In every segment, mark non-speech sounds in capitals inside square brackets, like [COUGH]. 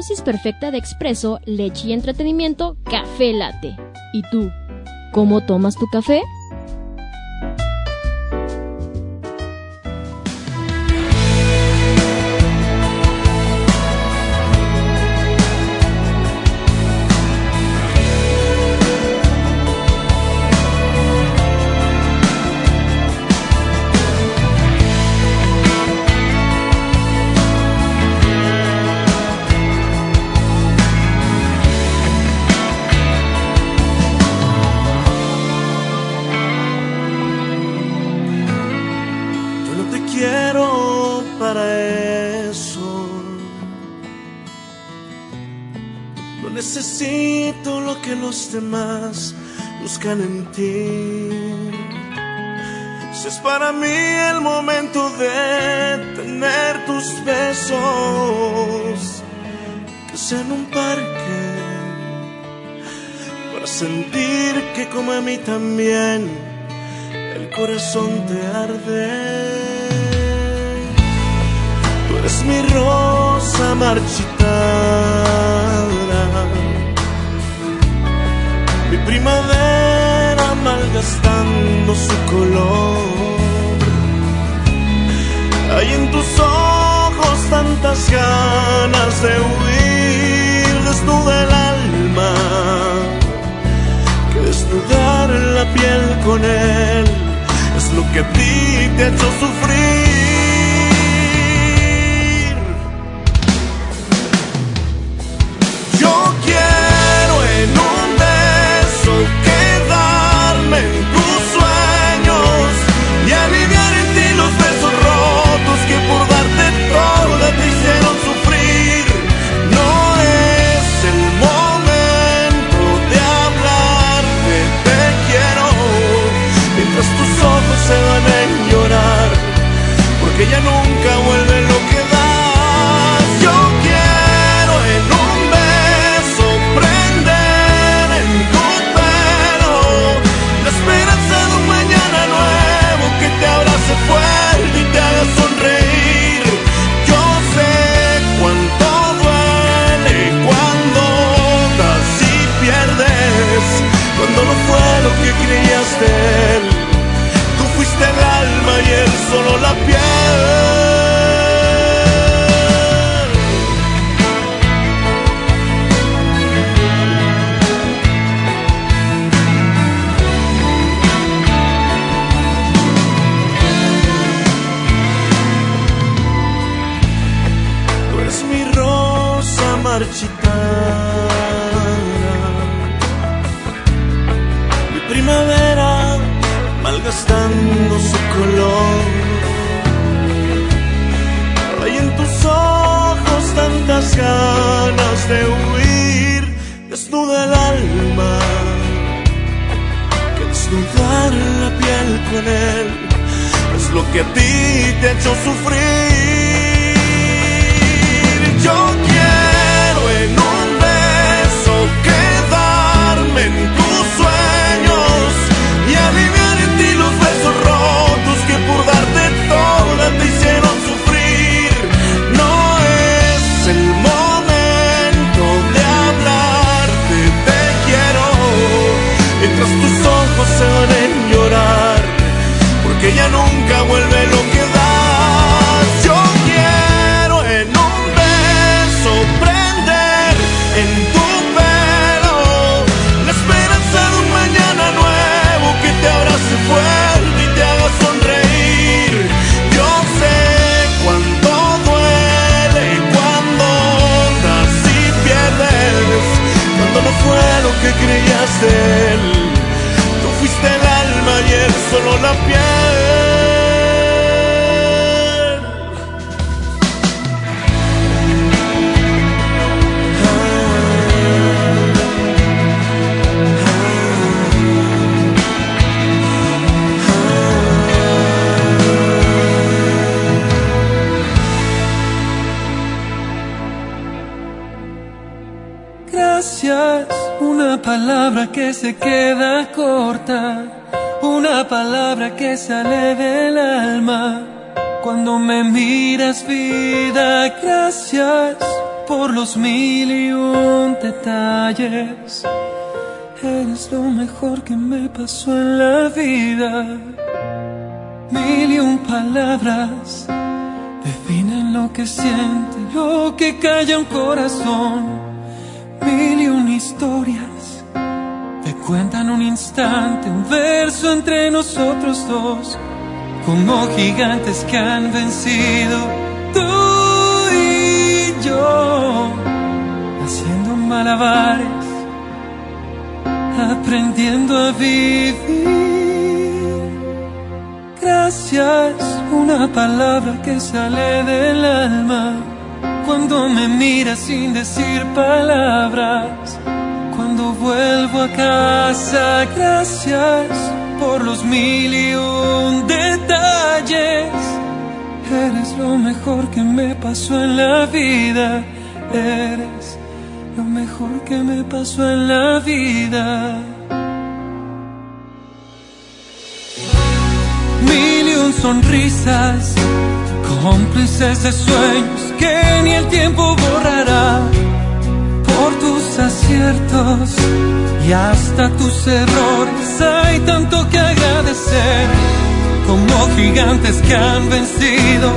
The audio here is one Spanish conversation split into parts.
dosis perfecta de expreso, leche y entretenimiento, café late. ¿Y tú, cómo tomas tu café? Demás buscan en ti. Si es para mí el momento de tener tus besos, que sea en un parque, para sentir que como a mí también el corazón te arde. Eres mi rosa marchitada primavera malgastando su color. Hay en tus ojos tantas ganas de huir, desnuda el alma, que desnudar la piel con él es lo que a ti te ha hecho sufrir. en un solo la piel. palabra que se queda corta, una palabra que sale del alma. Cuando me miras vida, gracias por los mil y un detalles. Eres lo mejor que me pasó en la vida. Mil y un palabras definen lo que siente, lo que calla un corazón. Mil y una historia cuentan un instante, un verso entre nosotros dos, como gigantes que han vencido tú y yo, haciendo malabares aprendiendo a vivir. Gracias, una palabra que sale del alma cuando me miras sin decir palabras. Vuelvo a casa, gracias por los mil y detalles. Eres lo mejor que me pasó en la vida. Eres lo mejor que me pasó en la vida. Mil y un sonrisas, cómplices de sueños que ni el tiempo borrará. Por tus aciertos y hasta tus errores. Hay tanto que agradecer, como gigantes que han vencido.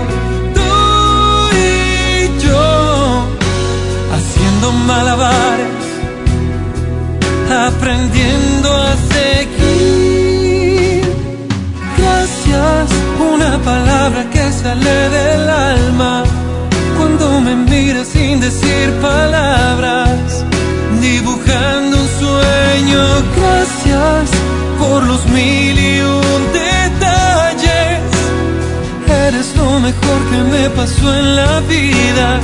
Malabares, aprendiendo a seguir. Gracias, una palabra que sale del alma cuando me miras sin decir palabras, dibujando un sueño. Gracias por los mil y un detalles. Eres lo mejor que me pasó en la vida.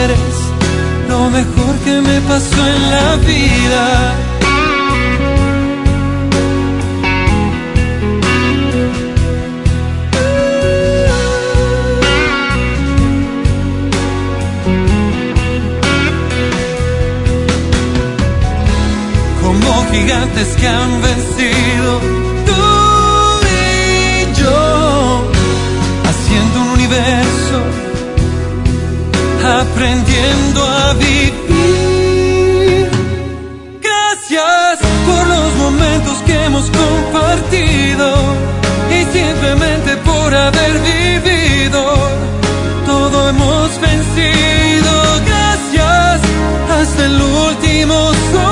Eres lo mejor que me pasó en la vida. Gigantes que han vencido, tú y yo, haciendo un universo aprendiendo a vivir. Gracias por los momentos que hemos compartido y simplemente por haber vivido. Todo hemos vencido. Gracias hasta el último suspiro.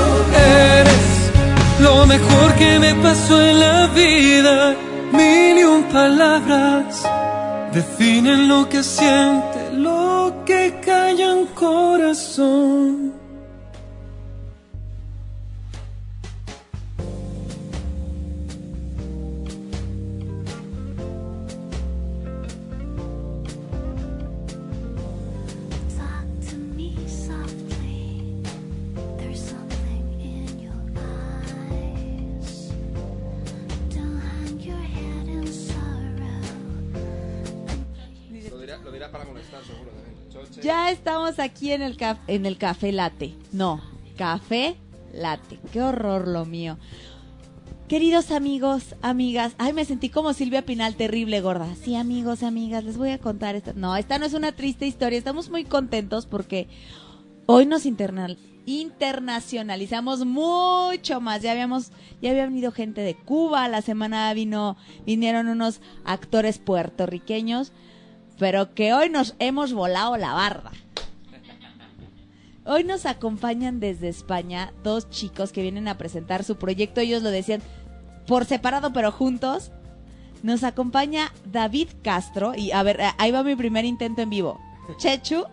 Lo mejor que me pasó en la vida. Mil y un palabras definen lo que siente, estamos aquí en el, en el café late. No, café late. Qué horror lo mío. Queridos amigos, amigas, ay, me sentí como Silvia Pinal, terrible gorda. Sí, amigos amigas, les voy a contar esta. No, esta no es una triste historia. Estamos muy contentos porque hoy nos internacionalizamos mucho más. Ya habíamos, ya había venido gente de Cuba. La semana vino, vinieron unos actores puertorriqueños pero que hoy nos hemos volado la barra. Hoy nos acompañan desde España dos chicos que vienen a presentar su proyecto. Ellos lo decían por separado pero juntos. Nos acompaña David Castro y a ver, ahí va mi primer intento en vivo. Chechu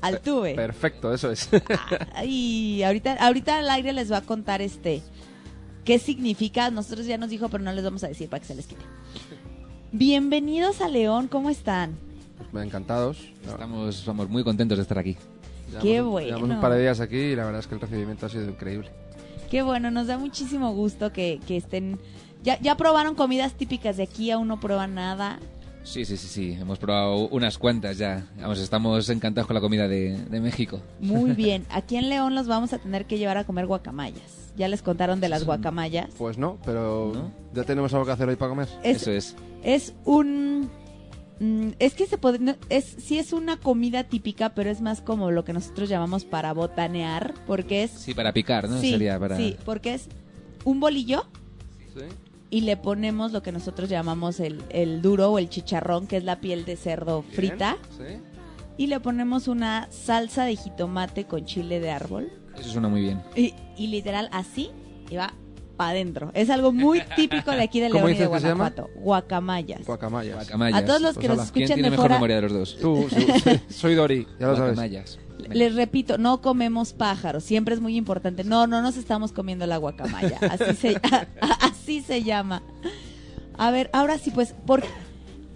Altuve. Perfecto, eso es. [LAUGHS] Y ahorita, ahorita al aire les va a contar este qué significa. Nosotros ya nos dijo, pero no les vamos a decir para que se les quite. Bienvenidos a León, ¿cómo están? pues, encantados. Estamos, estamos muy contentos de estar aquí. Qué Llevamos- bueno. Llevamos un par de días aquí y la verdad es que el recibimiento ha sido increíble. Qué bueno, nos da muchísimo gusto que, que estén... Ya, ya probaron comidas típicas de aquí, aún no prueban nada. Sí, sí, sí, sí. Hemos probado unas cuantas ya. Vamos, estamos encantados con la comida de, de México. Muy [LAUGHS] bien. Aquí en León los vamos a tener que llevar a comer guacamayas. Ya les contaron de las guacamayas. Pues no, pero ¿No? ya tenemos algo que hacer hoy para comer. Es, Eso es. es un... mm, Es que se puede, no, es, sí es una comida típica, pero es más como lo que nosotros llamamos para botanear, porque es... Sí, para picar, ¿no? sí, Sería para... sí, porque es un bolillo ¿Sí? y le ponemos lo que nosotros llamamos el, el duro o el chicharrón, que es la piel de cerdo Bien, frita, ¿Sí? y le ponemos una salsa de jitomate con chile de árbol, Eso suena muy bien. y, y literal así, y va para adentro. Es algo muy [LAUGHS] típico de aquí de ¿Cómo León y de? Guanajuato. Guacamayas. Guacamayas. Guacamayas. A todos los que nos ala. ¿Quién escuchan tiene de mejor fuera, memoria de los dos? Tú, [LAUGHS] sí, soy Dori, ya lo sabes. Guacamayas. les repito, no comemos pájaros, siempre es muy importante. No, no nos estamos comiendo la guacamaya, así se, [LAUGHS] así se llama. A ver, ahora sí, pues, ¿por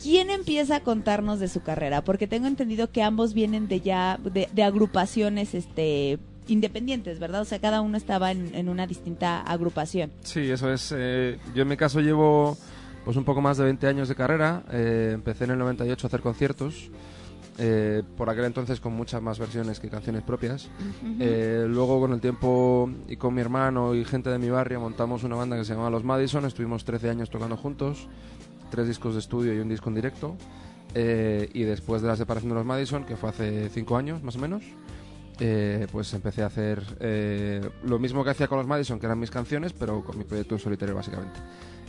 ¿quién empieza a contarnos de su carrera? Porque tengo entendido que ambos vienen de ya, de, de agrupaciones, este independientes, ¿verdad? O sea, cada uno estaba en, en una distinta agrupación. Sí, eso es. eh, yo en mi caso llevo pues un poco más de 20 años de carrera. eh, empecé en el 98 a hacer conciertos. eh, por aquel entonces con muchas más versiones que canciones propias. Eh, luego con el tiempo y con mi hermano y gente de mi barrio montamos una banda que se llamaba Los Madison. Estuvimos 13 años tocando juntos, tres discos de estudio y un disco en directo. Eh, y después de la separación de Los Madison, que fue hace 5 años más o menos, eh, pues empecé a hacer eh, lo mismo que hacía con los Madison, que eran mis canciones, pero con mi proyecto en solitario básicamente.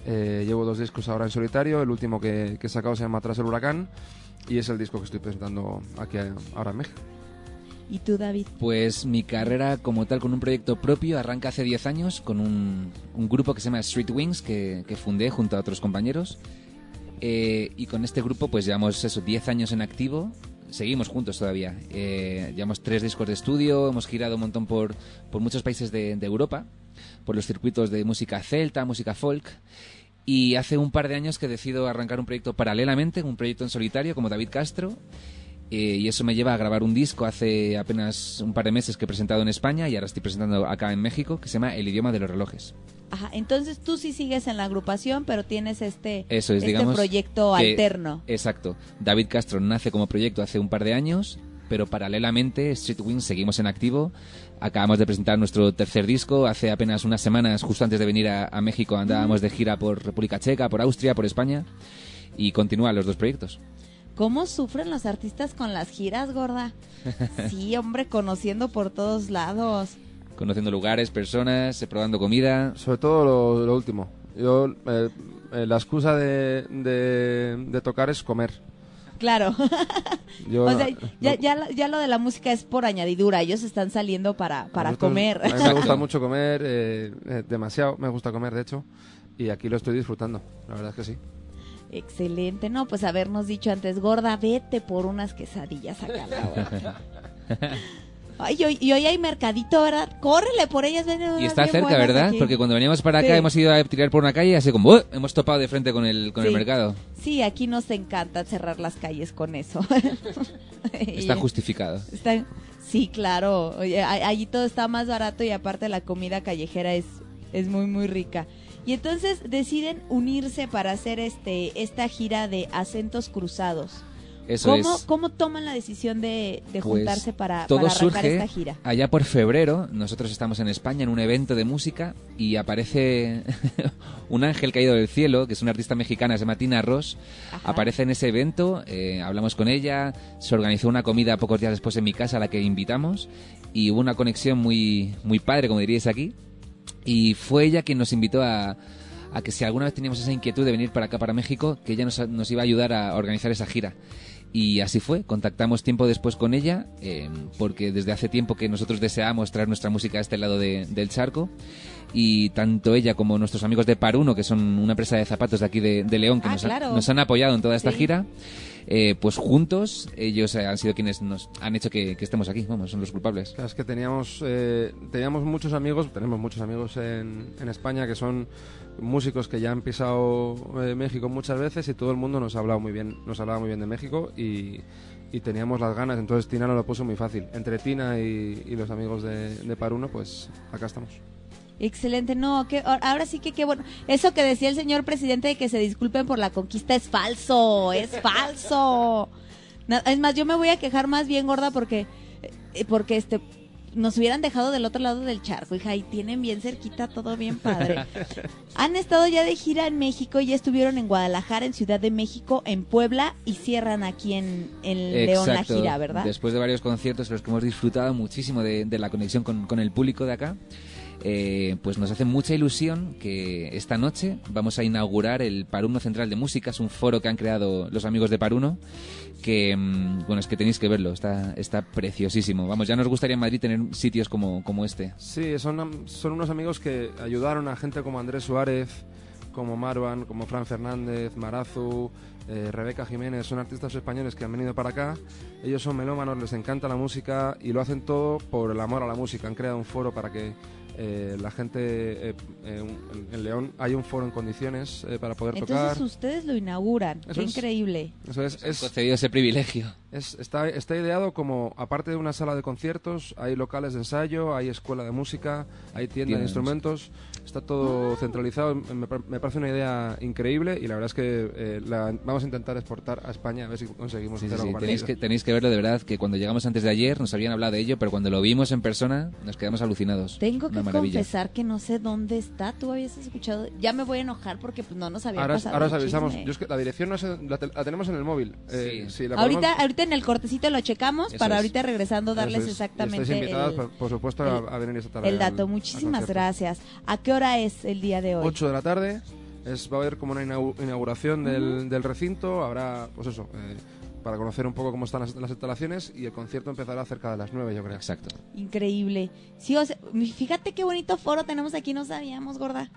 Eh, llevo dos discos ahora en solitario, el último que, que he sacado se llama Tras el Huracán y es el disco que estoy presentando aquí ahora en México. ¿Y tú, David? Pues mi carrera como tal con un proyecto propio arranca hace 10 años con un, un grupo que se llama Street Wings que, que fundé junto a otros compañeros. Eh, y con este grupo pues llevamos eso, 10 años en activo. Seguimos juntos todavía. Eh, llevamos tres discos de estudio, hemos girado un montón por, por muchos países de, de Europa, por los circuitos de música celta, música folk. Y hace un par de años que decido arrancar un proyecto paralelamente, un proyecto en solitario como David Castro. Eh, y eso me lleva a grabar un disco hace apenas un par de meses que he presentado en España y ahora estoy presentando acá en México, que se llama El idioma de los relojes. Ajá, entonces tú sí sigues en la agrupación, pero tienes este, Eso es, este digamos. proyecto que- alterno. Exacto. David Castro nace como proyecto hace un par de años, pero paralelamente Street Wings seguimos en activo. Acabamos de presentar nuestro tercer disco. Hace apenas unas semanas, justo antes de venir a, a México, andábamos de gira por República Checa, por Austria, por España. Y continúan los dos proyectos. ¿Cómo sufren los artistas con las giras, gorda? [LAUGHS] Sí, hombre, conociendo por todos lados. Conociendo lugares, personas, eh, probando comida. Sobre todo lo, lo último. Yo, eh, eh, la excusa de, de, de tocar es comer. Claro. [LAUGHS] Yo, o sea, ya, no- ya, ya lo de la música es por añadidura. Ellos están saliendo para, para nosotros- comer. A mí me gusta mucho comer, eh, eh, demasiado me gusta comer, de hecho. Y aquí lo estoy disfrutando, la verdad es que sí. Excelente. No, pues habernos dicho antes, gorda, vete por unas quesadillas acá. la [LAUGHS] hora. Ay, y hoy, y hoy hay mercadito, ¿verdad? Córrele por ellas. ven, Y está cerca, buenas ¿verdad? aquí. Porque cuando veníamos para acá Sí. hemos ido a tirar por una calle y así como ¡uh! hemos topado de frente con el, con el mercado. Sí, aquí nos encanta cerrar las calles con eso. [LAUGHS] Está justificado. Está- sí, claro. Oye, a- allí todo está más barato y aparte la comida callejera es, es muy, muy rica. Y entonces deciden unirse para hacer este esta gira de acentos cruzados. Eso ¿Cómo, es. ¿Cómo toman la decisión de, de Pues, juntarse para, todo para arrancar surge esta gira? allá por febrero. Nosotros estamos en España en un evento de música y aparece [LAUGHS] un ángel caído del cielo, que es una artista mexicana, se llama Tina Ross. Ajá. Aparece en ese evento, eh, hablamos con ella, se organizó una comida pocos días después en mi casa a la que invitamos y hubo una conexión muy, muy padre, como diríais aquí. Y fue ella quien nos invitó a, a que si alguna vez teníamos esa inquietud de venir para acá, para México, que ella nos, nos iba a ayudar a organizar esa gira. Y así fue, contactamos tiempo después con ella, eh, porque desde hace tiempo que nosotros deseamos traer nuestra música a este lado de- del charco. Y tanto ella como nuestros amigos de Paruno, que son una empresa de zapatos de aquí de, de León, que Ah, nos, ha- nos han apoyado en toda esta Sí. gira, eh, pues juntos ellos eh, han sido quienes nos han hecho que, estemos aquí, vamos, son los culpables. Es que teníamos, eh, teníamos muchos amigos, tenemos muchos amigos en, en España que son músicos que ya han pisado eh, México muchas veces y todo el mundo nos ha hablado muy bien, nos hablaba muy bien de México y, y teníamos las ganas, entonces Tina nos lo puso muy fácil. Entre Tina y, y los amigos de, de Paruno, pues acá estamos. Excelente, no, que ahora sí que qué bueno. Eso que decía el señor presidente de que se disculpen por la conquista es falso, es falso. Es más, yo me voy a quejar más bien gorda porque eh, porque este nos hubieran dejado del otro lado del charco, hija, y tienen bien cerquita todo bien padre. [LAUGHS] Han estado ya de gira en México, ya estuvieron en Guadalajara, en Ciudad de México, en Puebla y cierran aquí en, en León la gira, ¿verdad? Después de varios conciertos los que hemos disfrutado muchísimo de, de la conexión con, con el público de acá, eh, pues nos hace mucha ilusión que esta noche vamos a inaugurar el Paruno Central de Música, es un foro que han creado los amigos de Paruno, que, mm, bueno, es que tenéis que verlo, está, está preciosísimo. Vamos, ya nos gustaría en Madrid tener sitios como, como este. Sí, son, son unos amigos que ayudaron a gente como Andrés Suárez, como Marwan, como Fran Fernández, Marazu, eh, Rebeca Jiménez, son artistas españoles que han venido para acá. Ellos son melómanos, les encanta la música y lo hacen todo por el amor a la música. Han creado un foro para que eh, la gente eh, eh, un- en León hay un foro en condiciones eh, para poder Entonces tocar. ustedes lo inauguran, Eso qué es. increíble. Eso es, es- concedido ese privilegio. Es- está, está ideado como, aparte de una sala de conciertos, hay locales de ensayo, hay escuela de música, hay tienda de instrumentos, está todo centralizado. Me, me parece una idea increíble y la verdad es que eh, la vamos a intentar exportar a España a ver si conseguimos Sí, sí, hacer sí. algo Tenéis, parecido. que, tenéis que verlo de verdad, que cuando llegamos antes de ayer nos habían hablado de ello, pero cuando lo vimos en persona nos quedamos alucinados. Tengo que Una maravilla. confesar que no sé dónde está. Tú habías escuchado. Ya me voy a enojar porque pues, no nos había Ahora, pasado. ahora os avisamos. Yo es que la dirección no sé, la, te- la tenemos en el móvil. Eh, Sí. si la ahorita, podemos- ahorita en el cortecito lo checamos Eso para es. ahorita regresando darles es. Exactamente el, por, por supuesto, a- el- a, venir esta tarde. el dato. al- al Muchísimas concierto. gracias. ¿A qué hora es el día de hoy? 8 de la tarde. Es, va a haber como una inau- inauguración del, del recinto. Habrá, pues eso, eh, para conocer un poco cómo están las, las instalaciones. Y el concierto empezará cerca de las 9, yo creo. Exacto. Increíble. Sí, o sea, fíjate qué bonito foro tenemos aquí, no sabíamos, gorda.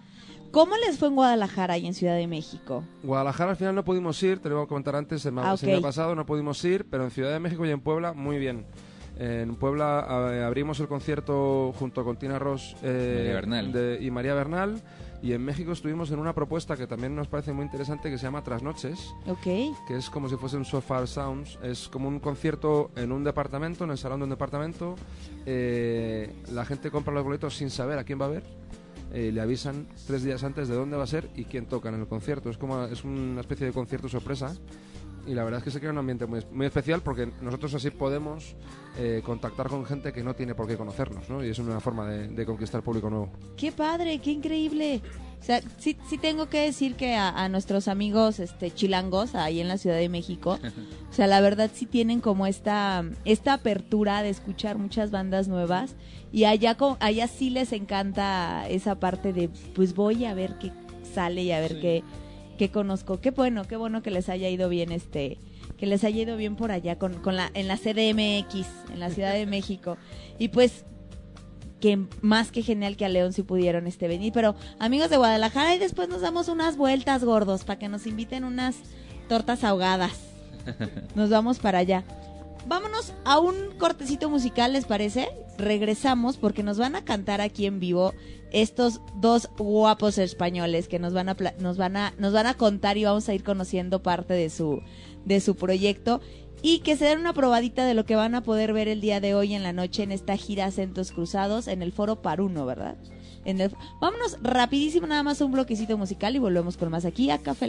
¿Cómo les fue en Guadalajara y en Ciudad de México? Guadalajara al final no pudimos ir, te lo iba a comentar antes, el, Ah, el año pasado no pudimos ir, pero en Ciudad de México y en Puebla muy bien. En Puebla abrimos el concierto junto con Tina Ross eh, María Bernal. de- y María Bernal. Y en México estuvimos en una propuesta que también nos parece muy interesante que se llama Trasnoches, Ok. que es como si fuese un So Far Sounds. Es como un concierto en un departamento, en el salón de un departamento. Eh, la gente compra los boletos sin saber a quién va a ver. Eh, le avisan tres días antes de dónde va a ser y quién toca en el concierto. Es como es una especie de concierto sorpresa. Y la verdad es que se crea un ambiente muy, muy especial porque nosotros así podemos eh, contactar con gente que no tiene por qué conocernos, ¿no? Y es una forma de, de conquistar público nuevo. Qué padre, qué increíble. O sea, sí, sí tengo que decir que a, a nuestros amigos este chilangos ahí en la Ciudad de México, o sea, la verdad sí tienen como esta esta apertura de escuchar muchas bandas nuevas y allá allá sí les encanta esa parte de pues voy a ver qué sale y a ver qué qué conozco. Qué bueno, qué bueno que les haya ido bien este que les haya ido bien por allá con, con la en la CDMX, en la Ciudad de [LAUGHS] México. Y pues que más que genial que a León si pudieron este venir. Pero amigos de Guadalajara, y después nos damos unas vueltas gordos para que nos inviten unas tortas ahogadas. [LAUGHS] Nos vamos para allá. Vámonos a un cortecito musical, ¿les parece? Regresamos porque nos van a cantar aquí en vivo estos dos guapos españoles que nos van a nos van a nos van a contar y vamos a ir conociendo parte de su de su proyecto y que se den una probadita de lo que van a poder ver el día de hoy en la noche en esta gira Acentos Cruzados en el Foro Paruno, ¿verdad? En el- Vámonos rapidísimo nada más un bloquecito musical y volvemos con más aquí a Café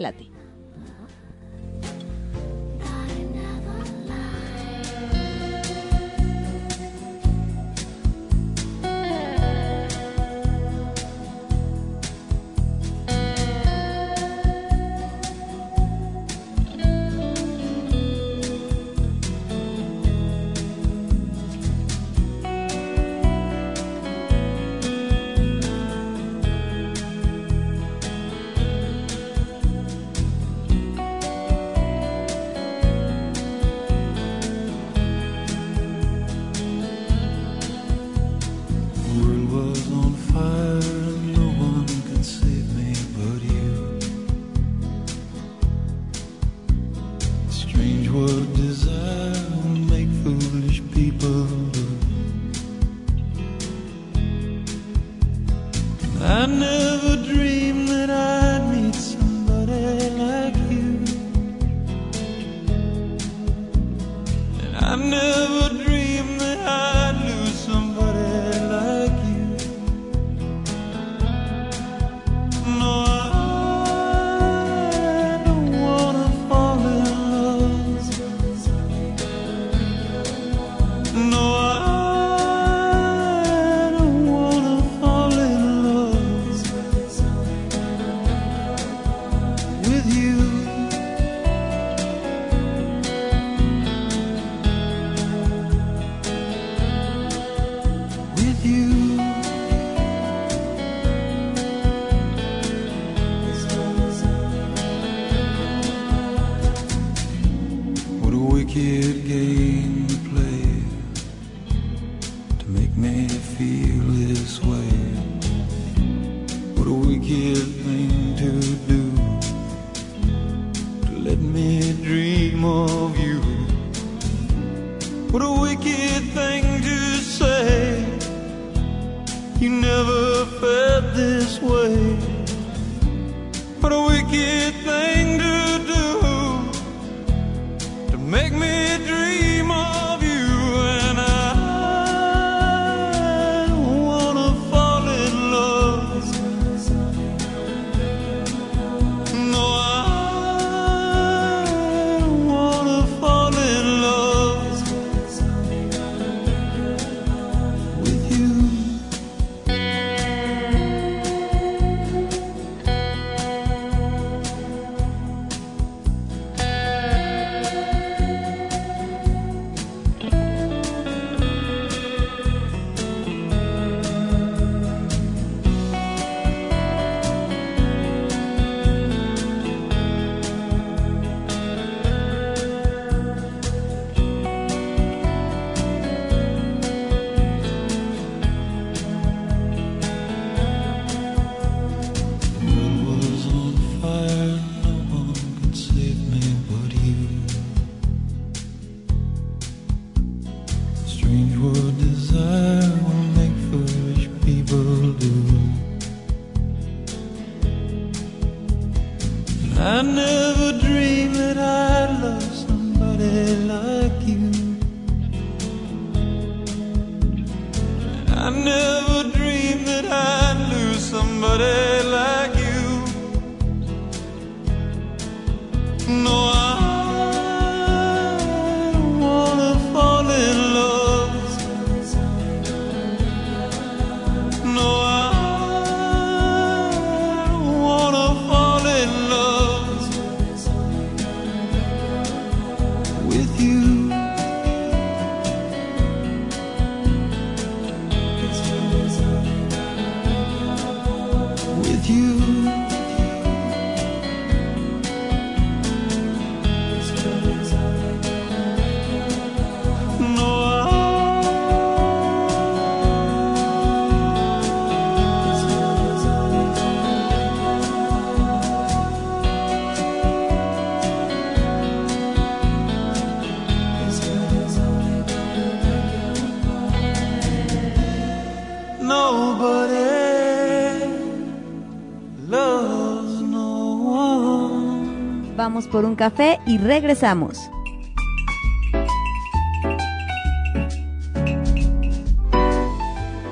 café y regresamos.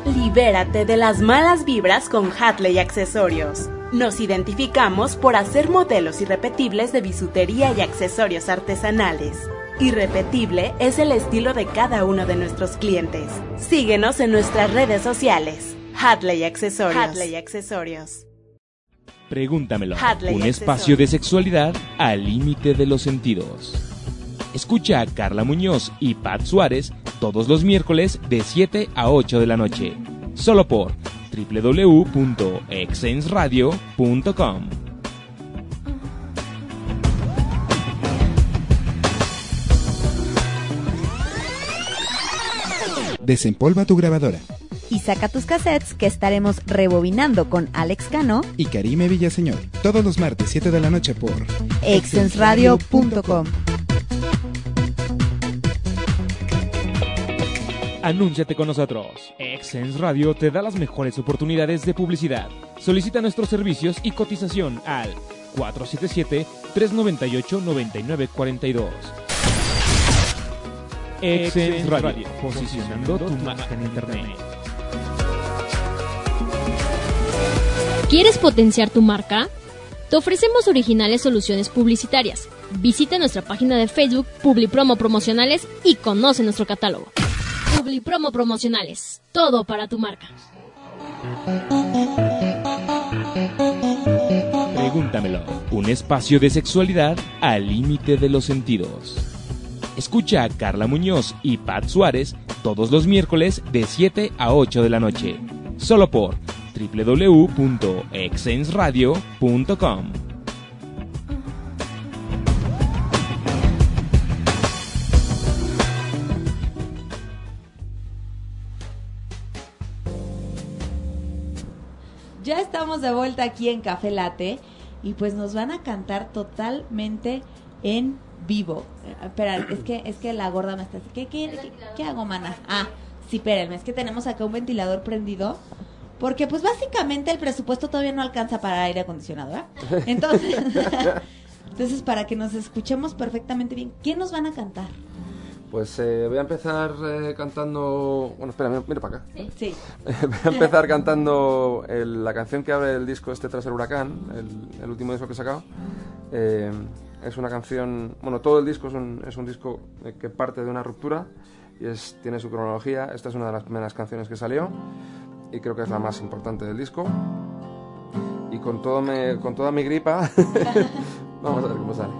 Libérate de las malas vibras con Hatley Accesorios. Nos identificamos por hacer modelos irrepetibles de bisutería y accesorios artesanales. Irrepetible es el estilo de cada uno de nuestros clientes. Síguenos en nuestras redes sociales. Hatley Accesorios. Hatley Accesorios. Pregúntamelo. Un este espacio de sexualidad al límite de los sentidos. Escucha a Carla Muñoz y Pat Suárez todos los miércoles de 7 a 8 de la noche. Solo por www.exensradio.com. Desempolva tu grabadora saca tus cassettes que estaremos rebobinando con Alex Cano y Karime Villaseñor todos los martes 7 de la noche por exensradio.com. Anúnciate con nosotros. Exens Radio te da las mejores oportunidades de publicidad. Solicita nuestros servicios y cotización al 477-398-9942. ExcensRadio posicionando tu marca en Internet. ¿Quieres potenciar tu marca? Te ofrecemos originales soluciones publicitarias. Visita nuestra página de Facebook Publipromo Promocionales y conoce nuestro catálogo. Publipromo Promocionales. Todo para tu marca. Pregúntamelo. Un espacio de sexualidad al límite de los sentidos. Escucha a Carla Muñoz y Pat Suárez todos los miércoles de 7 a 8 de la noche. Solo por www.exensradio.com. Ya estamos de vuelta aquí en Café Late y pues nos van a cantar totalmente en vivo. Eh, espera, es que es que la gorda me está ¿Qué qué, hago, mana? Ah, sí, espérenme, es que tenemos acá un ventilador prendido porque pues básicamente el presupuesto todavía no alcanza para aire acondicionado, ¿verdad? Entonces, [LAUGHS] entonces para que nos escuchemos perfectamente bien, ¿qué nos van a cantar? Pues eh, voy a empezar eh, cantando. Bueno, espera, mira, mira para acá. Sí. [LAUGHS] voy a empezar cantando el- la canción que abre el disco este tras el huracán, el, el último disco que he sacado. Eh, es una canción. Bueno, todo el disco es un, es un disco eh, que parte de una ruptura y es, tiene su cronología. Esta es una de las primeras canciones que salió y creo que es la más importante del disco. Y con, todo me, con toda mi gripa, [LAUGHS] vamos a ver cómo sale.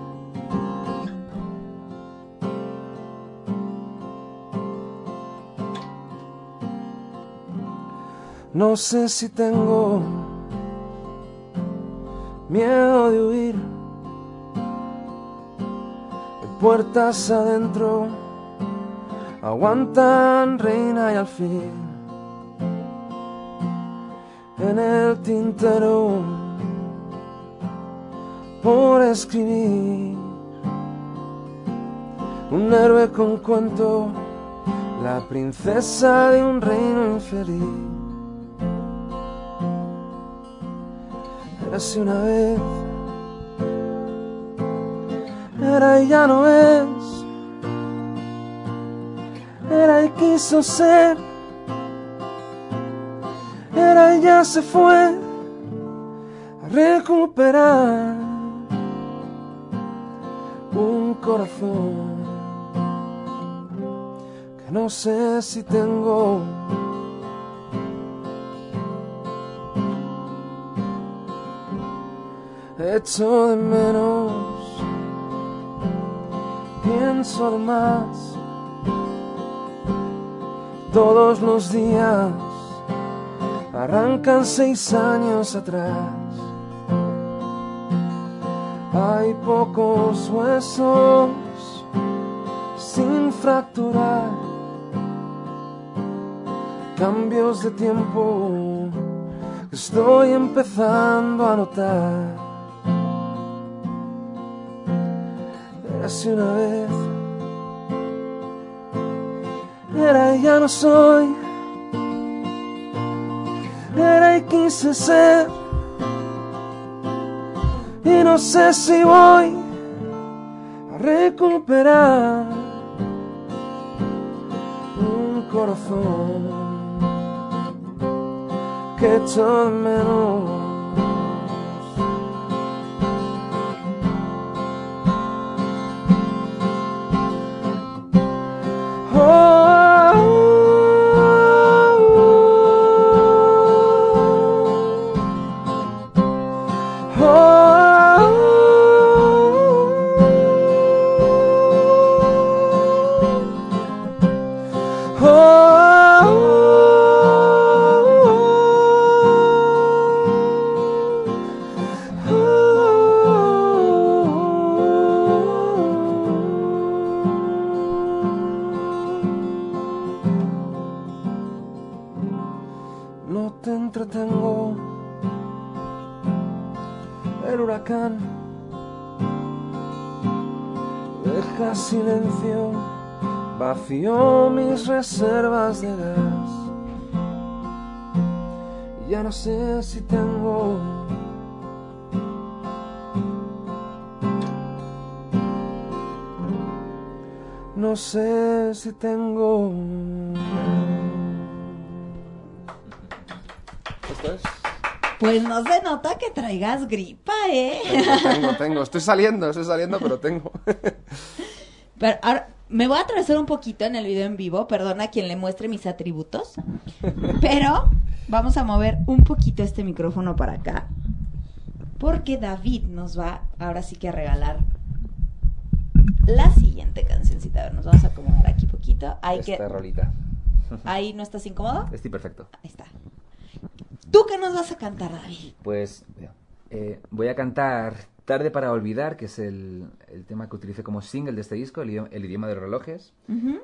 No sé si tengo miedo de huir. De puertas adentro aguantan reina y al fin en el tintero por escribir un héroe con cuento, la princesa de un reino infeliz. Érase una vez, era y ya no es, era y quiso ser, era ya se fue a recuperar un corazón que no sé si tengo. Echo de menos, pienso de más. Todos los días arrancan seis años atrás. Hay pocos huesos sin fracturar. Cambios de tiempo estoy empezando a notar. Hace una vez era y ya no soy. Era y quise ser. Y no sé si voy a recuperar un corazón que de menos. Traigas gripa, ¿eh? Tengo, tengo, tengo. Estoy saliendo, estoy saliendo, pero tengo. [LAUGHS] Pero ahora me voy a atravesar un poquito en el video en vivo, perdona a quien le muestre mis atributos. Pero vamos a mover un poquito este micrófono para acá. Porque David nos va ahora sí que a regalar la siguiente cancioncita. A ver, nos vamos a acomodar aquí poquito. Hay Esta que... rolita. [LAUGHS] Ahí no estás incómodo. Estoy perfecto. Ahí está. ¿Tú qué nos vas a cantar, David? Pues eh, voy a cantar Tarde para Olvidar, que es el, el tema que utilicé como single de este disco, el, idioma, el idioma de los relojes.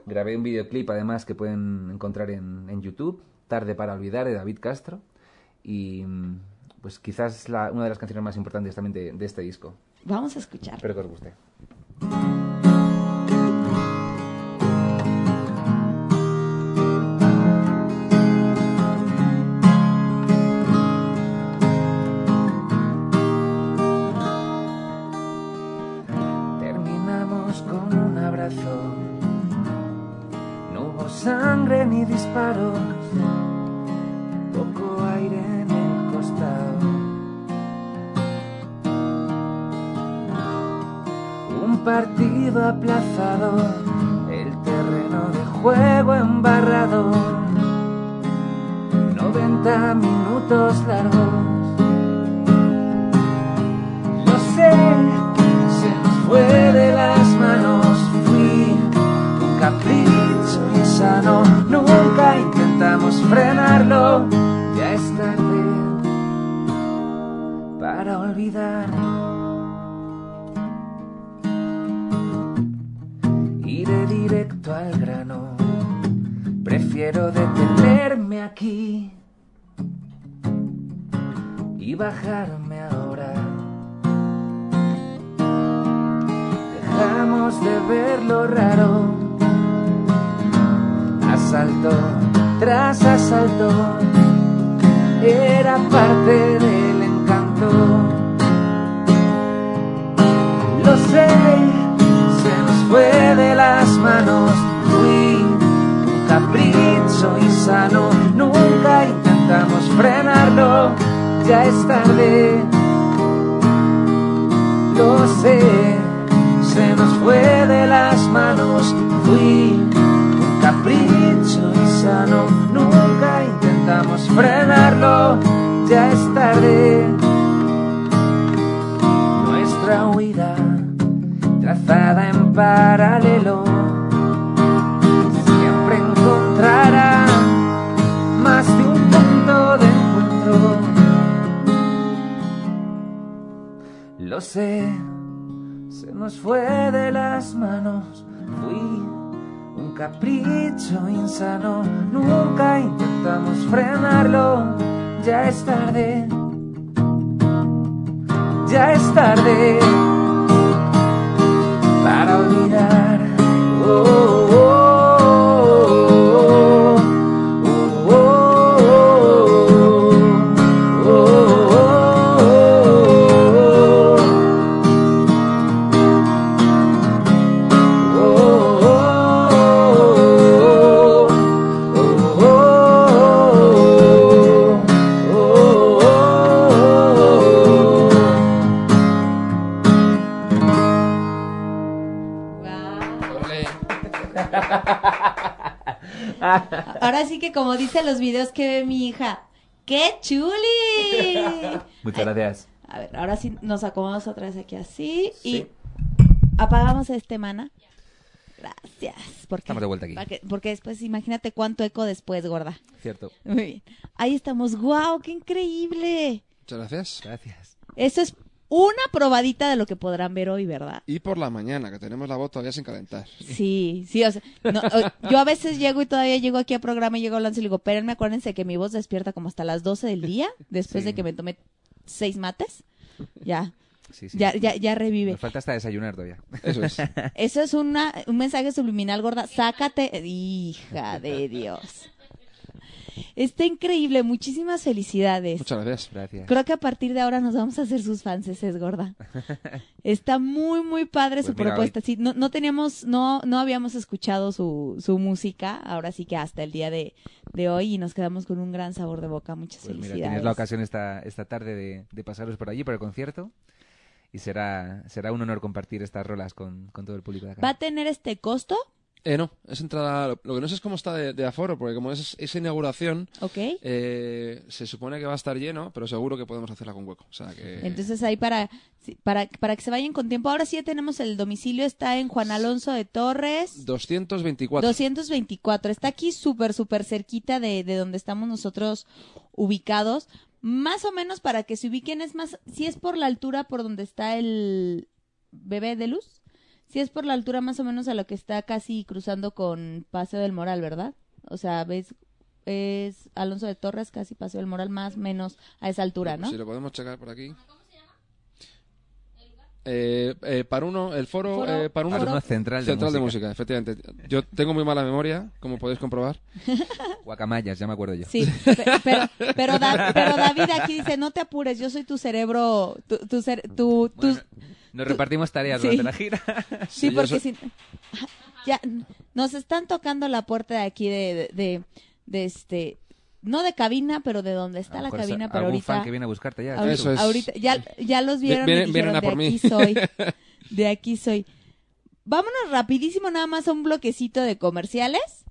Grabé un videoclip además que pueden encontrar en, en YouTube, Tarde para Olvidar, de David Castro. Y mm, pues quizás la- una de las canciones más importantes también de, de este disco. Vamos a escuchar. Espero que os guste. Partido aplazado. El terreno de juego embarrado. 90 minutos largos. Lo sé, se nos fue de las manos. Fui un capricho insano. Nunca intentamos frenarlo. Ya es tarde para olvidar. Prefiero detenerme aquí y bajarme ahora. Dejamos de ver lo raro. Asalto tras asalto. Era parte del encanto. Lo sé, se nos fue de las manos. Insano. Nunca intentamos frenarlo. Ya es tarde. Lo sé, se nos fue de las manos. Fui un capricho insano. Nunca intentamos frenarlo. Ya es tarde. Nuestra huida trazada en paralelo Lo sé, se nos fue de las manos. Fui un capricho insano. Nunca intentamos frenarlo. Ya es tarde. Ya es tarde para olvidar. Oh, sí que como dicen los videos que ve mi hija, ¡qué chuli! Muchas gracias. A ver, ahora sí nos acomodamos otra vez aquí así y Sí. apagamos este mana. Gracias. Porque, Estamos de vuelta aquí. para que- porque después, imagínate cuánto eco después, gorda. Cierto. Muy bien. Ahí estamos. ¡Guau! ¡Qué increíble! Muchas gracias. Gracias. Eso es una probadita de lo que podrán ver hoy, ¿verdad? Y por la mañana, que tenemos la voz todavía sin calentar. Sí, sí, o sea, no, o- yo a veces llego y todavía llego aquí al programa y llego hablando y le digo, espérenme, acuérdense que mi voz despierta como hasta las 12 del día, después Sí. de que me tomé seis mates. Ya, Sí, sí. Ya, ya, ya revive. Nos falta hasta desayunar todavía. Eso es. Eso es una, un mensaje subliminal, gorda. Sácate, hija de Dios. Está increíble, muchísimas felicidades. Muchas gracias. Gracias. Creo que a partir de ahora nos vamos a hacer sus fans, es gorda. [LAUGHS] Está muy, muy padre su Pues mira, propuesta. Sí, no, no teníamos, no, no habíamos escuchado su, su música, ahora sí que hasta el día de, de hoy y nos quedamos con un gran sabor de boca. Muchas Pues mira, felicidades. tienes la ocasión esta, esta tarde de, de pasaros por allí, por el concierto. Y será, será un honor compartir estas rolas con, con todo el público de acá. ¿Va a tener este costo? Eh, no, es entrada. Lo, que no sé es cómo está de, de aforo, porque como es esa inauguración, ¿Ok? eh, se supone que va a estar lleno, pero seguro que podemos hacerla con hueco. O sea que. Entonces ahí para, para, para que se vayan con tiempo. Ahora sí ya tenemos el domicilio, está en Juan Alonso de Torres. 224. 224. Está aquí súper, súper cerquita de, de donde estamos nosotros ubicados. Más o menos para que se ubiquen, es más, si es por la altura por donde está el bebé de luz, si es por la altura más o menos a lo que está casi cruzando con Paseo del Moral, ¿verdad? O sea, ves, es Alonso de Torres, casi Paseo del Moral, más o menos a esa altura, ¿no? Si lo podemos checar por aquí. Eh, eh, para uno, el foro, Foro- eh, para uno, Foro Central de Central de Música. Música, efectivamente. Yo tengo muy mala memoria, como podéis comprobar. [LAUGHS] Guacamayas, ya me acuerdo yo. Sí, pe- pero, pero, Da- pero David aquí dice, no te apures, yo soy tu cerebro, tu, tu, cer- tu- Bueno, nos repartimos tareas sí. durante la gira. [LAUGHS] Sí, porque si... [LAUGHS] Ya, nos están tocando la puerta de aquí de, de, de, de este... No de cabina, pero de donde está la cabina, pero algún ahorita... fan que viene a buscarte ya. ahorita, Eso es. ahorita- ya, ya los vieron Vienen- y vienen dijeron, a de por mí". aquí soy. [LAUGHS] De aquí soy. Vámonos rapidísimo nada más a un bloquecito de comerciales.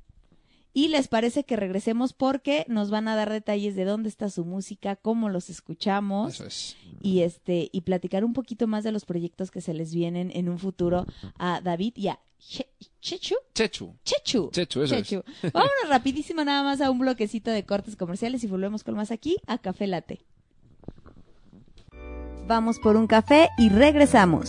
Y les parece que regresemos porque nos van a dar detalles de dónde está su música, cómo los escuchamos Eso es. y este y platicar un poquito más de los proyectos que se les vienen en un futuro a David y a Che- Chechu. Chechu. Chechu. Chechu, eso es. Chechu. Vámonos rapidísimo nada más a un bloquecito de cortes comerciales y volvemos con más aquí a Café Late. Vamos por un café y regresamos.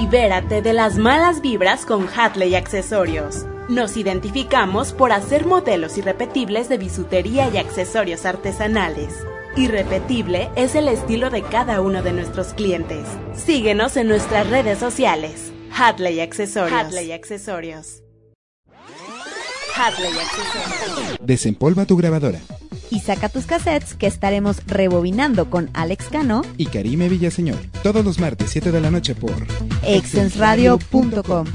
Libérate de las malas vibras con Hatley Accesorios. Nos identificamos por hacer modelos irrepetibles de bisutería y accesorios artesanales. Irrepetible es el estilo de cada uno de nuestros clientes. Síguenos en nuestras redes sociales. Hatley Accesorios. Hatley Accesorios. Accesorios. Desempolva tu grabadora. Y saca tus cassettes que estaremos rebobinando con Alex Cano, Y Karime Villaseñor. Todos los martes, 7 de la noche por exensradio.com.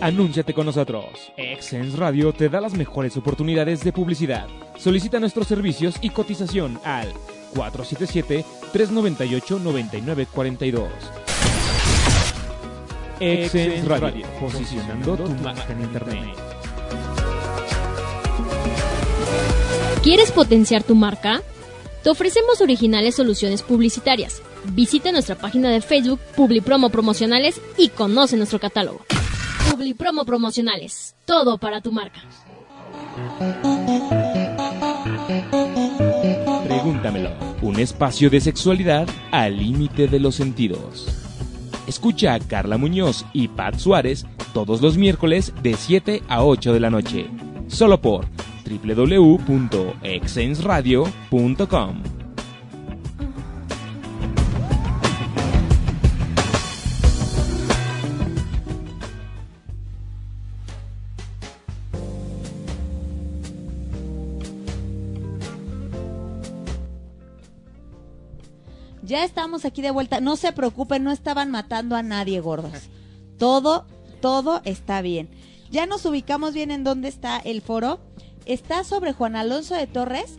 Anúnciate con nosotros. Exens Radio te da las mejores oportunidades de publicidad. Solicita nuestros servicios y cotización al 477-398-9942. Exens Radio, posicionando tu marca en Internet. ¿Quieres potenciar tu marca? Te ofrecemos originales soluciones publicitarias. Visita nuestra página de Facebook Publipromo Promocionales y conoce nuestro catálogo. Publipromo Promocionales. Todo para tu marca. Pregúntamelo. Un espacio de sexualidad al límite de los sentidos. Escucha a Carla Muñoz y Pat Suárez todos los miércoles de 7 a 8 de la noche. Solo por www.exensradio.com. Ya estamos aquí de vuelta. No se preocupen, no estaban matando a nadie, gordos. Todo, todo está bien. Ya nos ubicamos bien en dónde está el foro. Está sobre Juan Alonso de Torres,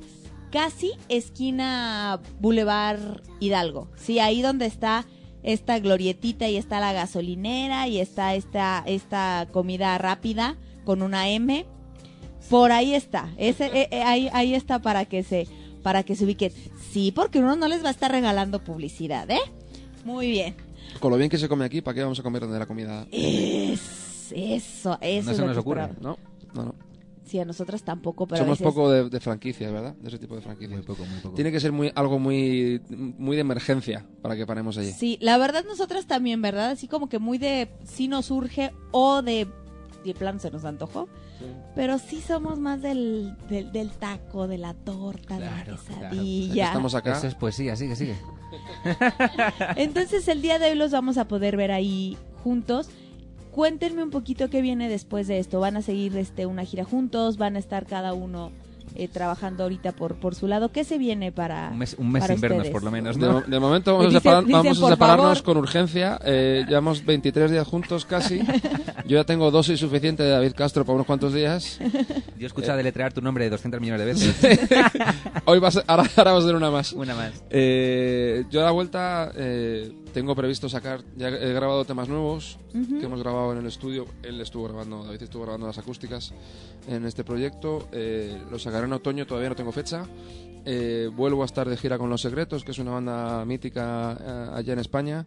casi esquina Boulevard Hidalgo. Sí, ahí donde está esta glorietita y está la gasolinera y está esta, esta comida rápida con una M. Por ahí está. Ese, eh, eh, ahí, ahí está para que se, para que se ubiquen. Sí, porque uno no les va a estar regalando publicidad, ¿eh? Muy bien. Con lo bien que se come aquí, ¿para qué vamos a comer donde la comida? Es, eso, eso No es se nos ocurre. No, no, no. Sí, a nosotras tampoco, pero a Somos veces- poco de, de franquicias, ¿verdad? De ese tipo de franquicias. Muy poco, muy poco. Tiene que ser muy algo muy muy de emergencia para que paremos allí. Sí, la verdad nosotras también, ¿verdad? Así como que muy de si nos urge o de el plan se nos antojó. Pero sí somos más del, del, del taco, de la torta, de la Claro, claro. quesadilla. Estamos acá. Eso es poesía, sigue, sigue. [LAUGHS] [LAUGHS] Entonces el día de hoy los vamos a poder ver ahí juntos. Cuéntenme un poquito qué viene después de esto. ¿Van a seguir este una gira juntos? ¿Van a estar cada uno eh, trabajando ahorita por, por su lado? ¿Qué se viene para Un mes, un mes para sin vernos, ustedes? por lo menos, De, ¿no? mo- de momento vamos, Dicen- a, separar- dicen, vamos a separarnos favor. con urgencia. Eh, llevamos 23 días juntos casi. [LAUGHS] Yo ya tengo dosis suficiente de David Castro para unos cuantos días. [LAUGHS] Yo he escuchado deletrear tu nombre 200 millones de veces. [LAUGHS] Hoy va a ser, ahora, ahora va a ser una más. Una más. Eh, yo a la vuelta eh, tengo previsto sacar, ya he grabado temas nuevos que hemos grabado en el estudio. Él estuvo grabando, David estuvo grabando las acústicas en este proyecto. Eh, lo sacaré en otoño, todavía no tengo fecha. Eh, vuelvo a estar de gira con Los Secretos, que es una banda mítica eh, allá en España.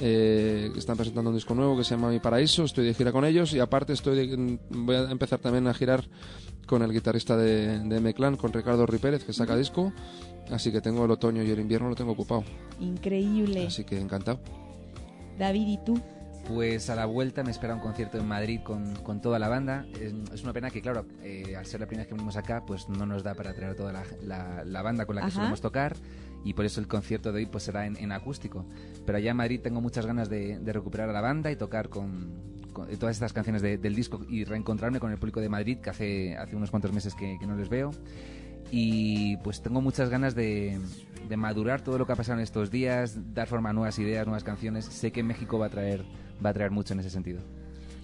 Eh, que están presentando un disco nuevo que se llama Mi Paraíso. Estoy de gira con ellos y aparte estoy de- voy a empezar también a girar con el guitarrista de, de M-Clan, con Ricardo Ripérez, que saca disco. Así que tengo el otoño y el invierno lo tengo ocupado. Increíble. Así que encantado. David, ¿y tú? Pues a la vuelta me espera un concierto en Madrid con, con toda la banda. Es, es una pena que, claro, eh, al ser la primera vez que venimos acá, pues no nos da para traer toda la, la- la banda con la que Ajá. solemos tocar y por eso el concierto de hoy pues será en, en acústico. Pero allá en Madrid tengo muchas ganas de, de recuperar a la banda y tocar con, con todas estas canciones de- del disco y reencontrarme con el público de Madrid que hace, hace unos cuantos meses que, que no les veo. Y pues tengo muchas ganas de, de madurar todo lo que ha pasado en estos días, dar forma a nuevas ideas, nuevas canciones. Sé que México va a traer, va a traer mucho en ese sentido.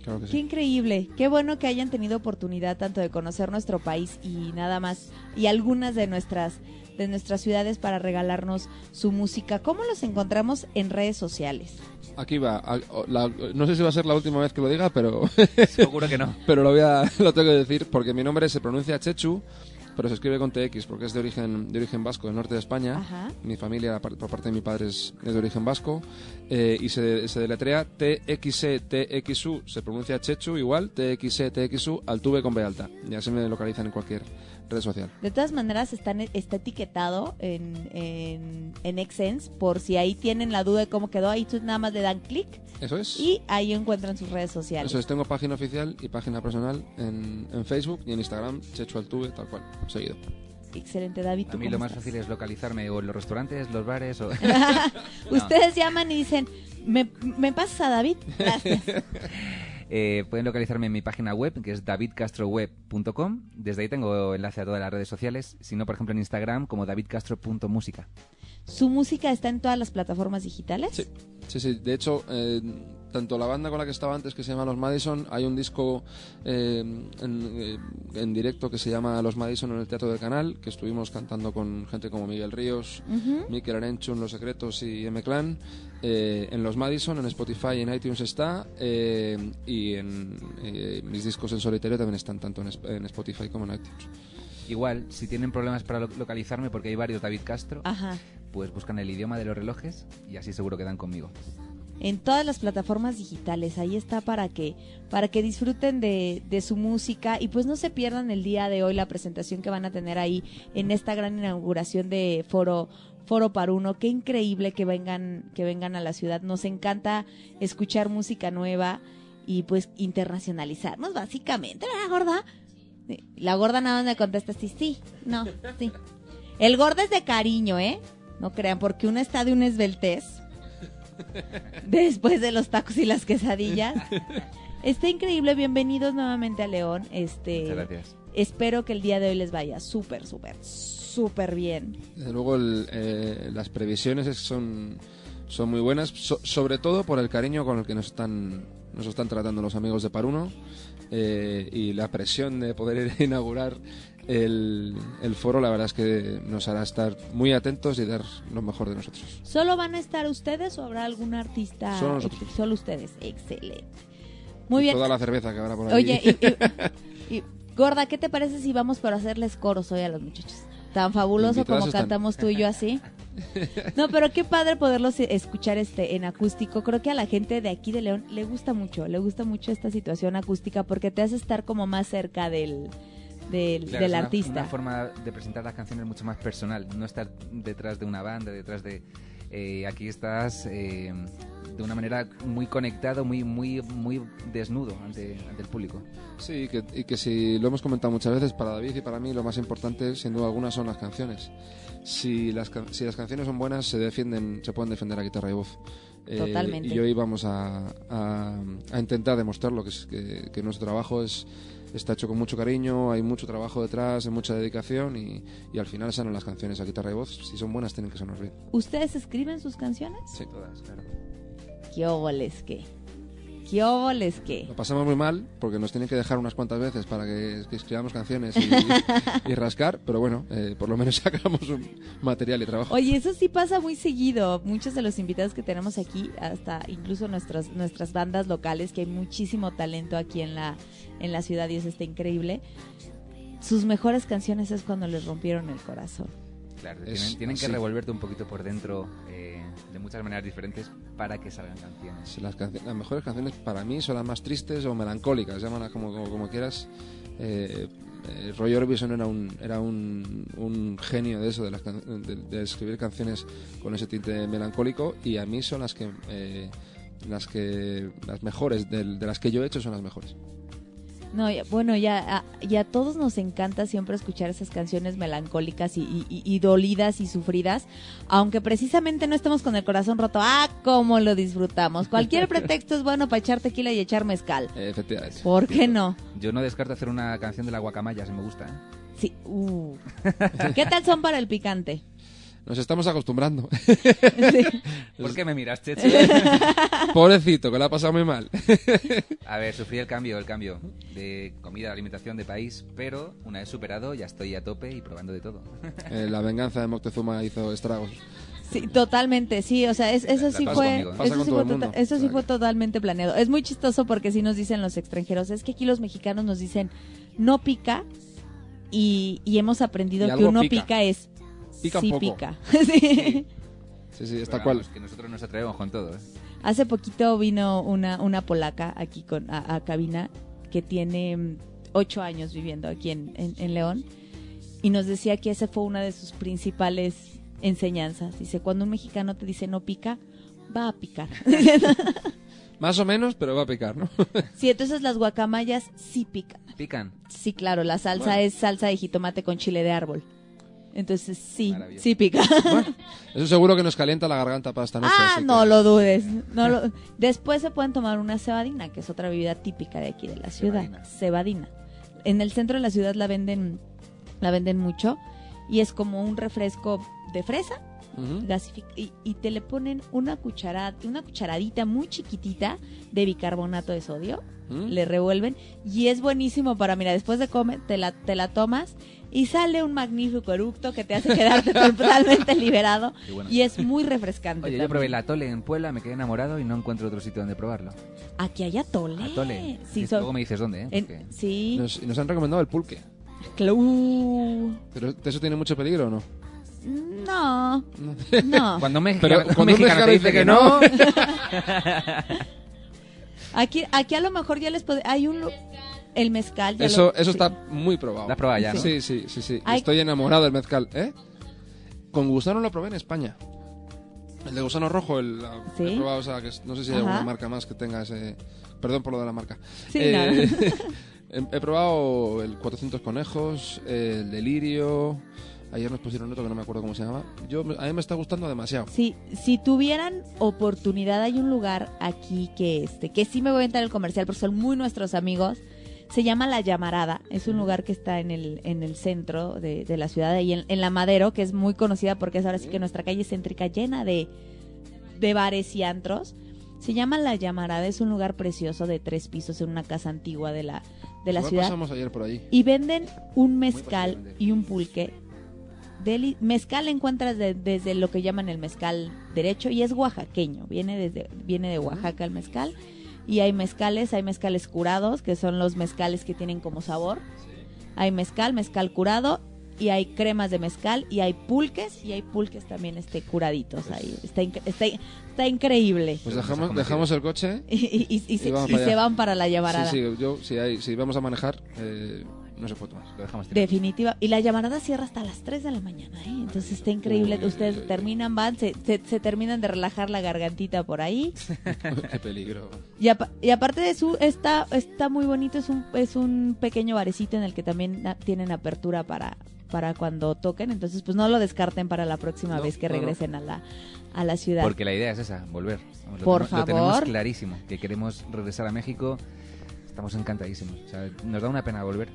Claro que Qué increíble, qué bueno que hayan tenido oportunidad tanto de conocer nuestro país y nada más, y algunas de nuestras, de nuestras ciudades para regalarnos su música. ¿Cómo los encontramos en redes sociales? Aquí va. A- la- no sé si va a ser la última vez que lo diga, pero, [LAUGHS] Seguro que no. pero lo, voy a, lo tengo que decir porque mi nombre se pronuncia Chechu, pero se escribe con TX porque es de origen, de origen vasco, del norte de España. Ajá. Mi familia, por parte de mi padre, es, de origen vasco. eh, y se, se deletrea TXE, TXU, se pronuncia Chechu igual, TXE, TXU, Altuve con B alta. Y así me localizan en cualquier red social. De todas maneras, están, está etiquetado en, en, en Xsense por si ahí tienen la duda de cómo quedó. Ahí tú nada más le dan clic Eso es. y ahí encuentran sus redes sociales. Eso es, tengo página oficial y página personal en, en Facebook y en Instagram, Chechu Altuve, tal cual, seguido. Excelente, David. A ¿tú mí lo más estás? fácil es localizarme o en los restaurantes, los bares o... [LAUGHS] [LAUGHS] Ustedes llaman y dicen, ¿me, me pasas a David? [LAUGHS] Gracias. Eh, pueden localizarme en mi página web, que es davidcastroweb.com. Desde ahí tengo enlace a todas las redes sociales. Si no, por ejemplo, en Instagram como davidcastro.música. ¿Su música está en todas las plataformas digitales? Sí, sí, sí. De hecho, eh, tanto la banda con la que estaba antes, que se llama Los Madison, hay un disco eh, en, eh, en directo que se llama Los Madison en el Teatro del Canal, que estuvimos cantando con gente como Miguel Ríos. Mikel Arenchun, Los Secretos y M-Clan. Eh, en Los Madison, en Spotify y en iTunes está. eh, y en eh, mis discos en solitario también están tanto en, en Spotify como en iTunes. Igual, si tienen problemas para lo- localizarme, porque hay varios David Castro, Ajá. pues buscan el idioma de los relojes y así seguro que dan conmigo. En todas las plataformas digitales, ahí está para que, para que disfruten de, de su música y pues no se pierdan el día de hoy la presentación que van a tener ahí en esta gran inauguración de Foro Foro Paruno. Qué increíble que vengan, que vengan a la ciudad. Nos encanta escuchar música nueva y pues internacionalizarnos básicamente, ¿verdad, gorda? Sí, La gorda nada más me contesta sí, sí, no, sí. El gordo es de cariño, ¿eh? No crean, porque uno está de una esbeltez [LAUGHS] después de los tacos y las quesadillas. Está increíble, bienvenidos nuevamente a León. Este, Muchas gracias. espero que el día de hoy les vaya súper, súper, súper bien. Desde luego el, eh, las previsiones es- son, son muy buenas, so- sobre todo por el cariño con el que nos están, nos están tratando los amigos de Paruno eh, y la presión de poder [LAUGHS] inaugurar el, el foro, la verdad es que nos hará estar muy atentos y dar lo mejor de nosotros. ¿Solo van a estar ustedes o habrá algún artista? Solo nosotros. ex- Solo ustedes, excelente. Muy Y bien. Toda la cerveza que habrá por ahí. Oye, y, y- y, [LAUGHS] gorda, ¿qué te parece si vamos por hacerles coros hoy a los muchachos? Tan fabuloso como están. cantamos tú y yo así. [LAUGHS] [LAUGHS] No, pero qué padre poderlos e- escuchar este en acústico. Creo que a la gente de aquí de León le gusta mucho, le gusta mucho esta situación acústica porque te hace estar como más cerca del del, Claro, del es una- artista. Una forma de presentar las canciones mucho más personal, no estar detrás de una banda, detrás de... eh, aquí estás eh, de una manera muy conectado, muy muy muy desnudo ante, ante el público. Sí, que, y que si lo hemos comentado muchas veces, para David y para mí lo más importante, sin duda alguna, son las canciones. Si las, si las canciones son buenas, se defienden, se pueden defender a guitarra y voz. Eh, Totalmente. y hoy vamos a, a- a intentar demostrarlo, que, es, que, que nuestro trabajo es está hecho con mucho cariño, hay mucho trabajo detrás, hay mucha dedicación y, y al final salen las canciones a guitarra y voz. Si son buenas, tienen que sonar bien. ¿Ustedes escriben sus canciones? Sí. Todas, claro. ¿Qué óboles qué? ¿Qué óboles qué? Lo pasamos muy mal porque nos tienen que dejar unas cuantas veces para que, que escribamos canciones y, [LAUGHS] y rascar, pero bueno, eh, por lo menos [LAUGHS] sacamos un material y trabajo. Oye, eso sí pasa muy seguido. Muchos de los invitados que tenemos aquí, hasta incluso nuestras nuestras bandas locales, que hay muchísimo talento aquí en la en la ciudad y eso está increíble. Sus mejores canciones es cuando les rompieron el corazón. Claro, Es tienen, tienen que revolverte un poquito por dentro eh, de muchas maneras diferentes para que salgan canciones. Las, las mejores canciones para mí son las más tristes o melancólicas, llámalas como, como, como quieras. Eh, eh, Roy Orbison era un era un, un genio de eso, de, las de, de escribir canciones con ese tinte melancólico y a mí son las que eh, las que las mejores del- de, las que yo he hecho son las mejores. No, ya- bueno, ya a, y a todos nos encanta siempre escuchar esas canciones melancólicas y, y- y- y dolidas y sufridas, aunque precisamente no estemos con el corazón roto. ¡Ah, cómo lo disfrutamos! Cualquier [LAUGHS] pretexto es bueno para echar tequila y echar mezcal. Efectivamente. ¿Por qué no? Yo no descarto hacer una canción de la guacamaya, si me gusta. ¿eh? Sí. uh. ¿Qué tal son para el picante? Nos estamos acostumbrando. [LAUGHS] Sí. ¿Por qué me miraste? [LAUGHS] Pobrecito, que lo ha pasado muy mal. [LAUGHS] A ver, sufrí el cambio, el cambio de comida, alimentación, de país, pero una vez superado ya estoy a tope y probando de todo. Eh, la venganza de Moctezuma hizo estragos. Sí, totalmente, sí, o sea, es- eso sí fue, conmigo, ¿no? Pasa eso sí fue, el mundo. tota- eso sí O sea fue que- totalmente planeado. Es muy chistoso porque si nos dicen los extranjeros, es que aquí los mexicanos nos dicen no pica y, y hemos aprendido Y que uno pica. pica, es Pica un sí poco. pica. [LAUGHS] Sí. Sí, sí, está cual. vamos, que nosotros nos atrevemos con todo. ¿eh? Hace poquito vino una, una polaca aquí con, a, a cabina que tiene mm, ocho años viviendo aquí en, en- en León y nos decía que esa fue una de sus principales enseñanzas. Dice, cuando un mexicano te dice no pica, va a picar. [LAUGHS] Más o menos, pero va a picar, ¿no? [LAUGHS] sí, entonces las guacamayas sí pican. Pican. Sí, claro, la salsa Bueno. es salsa de jitomate con chile de árbol. Entonces sí, sí pica. Bueno, [LAUGHS] eso seguro que nos calienta la garganta para esta noche. Ah, no que- lo dudes. No lo... Después se pueden tomar una cebadina, que es otra bebida típica de aquí de la ciudad. Cebadina. Cebadina. En el centro de la ciudad la venden, la venden mucho y es como un refresco de fresa y, y te le ponen una cucharada, una cucharadita muy chiquitita de bicarbonato de sodio, le revuelven y es buenísimo para, mira, después de comer te la, te la tomas y sale un magnífico eructo que te hace quedarte [LAUGHS] totalmente liberado bueno. y es muy refrescante. Oye, yo probé el atole en Puebla, me quedé enamorado y no encuentro otro sitio donde probarlo. Aquí hay atole. Atole. Sí, son- Luego me dices dónde, ¿eh? en- sí. Nos, y nos han recomendado el pulque. Clau. ¿Pero eso tiene mucho peligro o no? No. No. [LAUGHS] Cuando Pero mexicano, cuando un mexicano te dice que no, [LAUGHS] Aquí, aquí a lo mejor ya les puede. Hay un. lu- El mezcal. ya Eso, lo- eso sí. está muy probado. ¿Lo has probado ya, no? Sí, sí, sí, sí. Hay- Estoy enamorado del mezcal. ¿Eh? Con gusano lo probé en España. El de gusano rojo, el, la- Sí. he probado, o sea, que no sé si hay Ajá. alguna marca más que tenga ese... Perdón por lo de la marca. Sí, Eh, he, [LAUGHS] he probado el 400 conejos, el delirio... Ayer nos pusieron otro que no me acuerdo cómo se llama. Yo, a mí me está gustando demasiado. Sí, si tuvieran oportunidad, hay un lugar aquí que este, que sí me voy a entrar el comercial porque son muy nuestros amigos. Se llama La Llamarada. Es un lugar que está en el, en el centro de, de la ciudad, ahí en, en La Madero, que es muy conocida porque es ahora sí que nuestra calle céntrica llena de, de bares y antros. Se llama La Llamarada, es un lugar precioso de tres pisos en una casa antigua de la, de la Igual ciudad. pasamos ayer por ahí. Y venden un mezcal y un pulque. Deli- mezcal encuentras de- desde lo que llaman el mezcal derecho y es oaxaqueño, viene desde viene de Oaxaca el mezcal y hay mezcales, hay mezcales curados, que son los mezcales que tienen como sabor. Hay mezcal, mezcal curado y hay cremas de mezcal y hay pulques y hay pulques también este curaditos ahí. Está, inc- está, está increíble. Pues dejamos, dejamos el coche [LAUGHS] Y, y- y- y se, van para la llamarada. Sí, sí, yo, si, hay, si vamos a manejar, eh, no se puede más. Lo dejamos. Definitiva. Y la llamarada cierra hasta las 3 de la mañana, ¿eh? Entonces está increíble. Uy, Ustedes uy, terminan, van, se, se, se terminan de relajar la gargantita por ahí. [LAUGHS] Qué peligro. Y, apa- y aparte de su, está, está muy bonito, es un, es un pequeño barecito en el que también tienen apertura para, para cuando toquen. Entonces, pues no lo descarten para la próxima No, vez que no, no. regresen a la, a la ciudad. Porque la idea es esa, volver. Lo Por tenemos- Lo tenemos favor. clarísimo, que queremos regresar a México. Estamos encantadísimos. O sea, nos da una pena volver.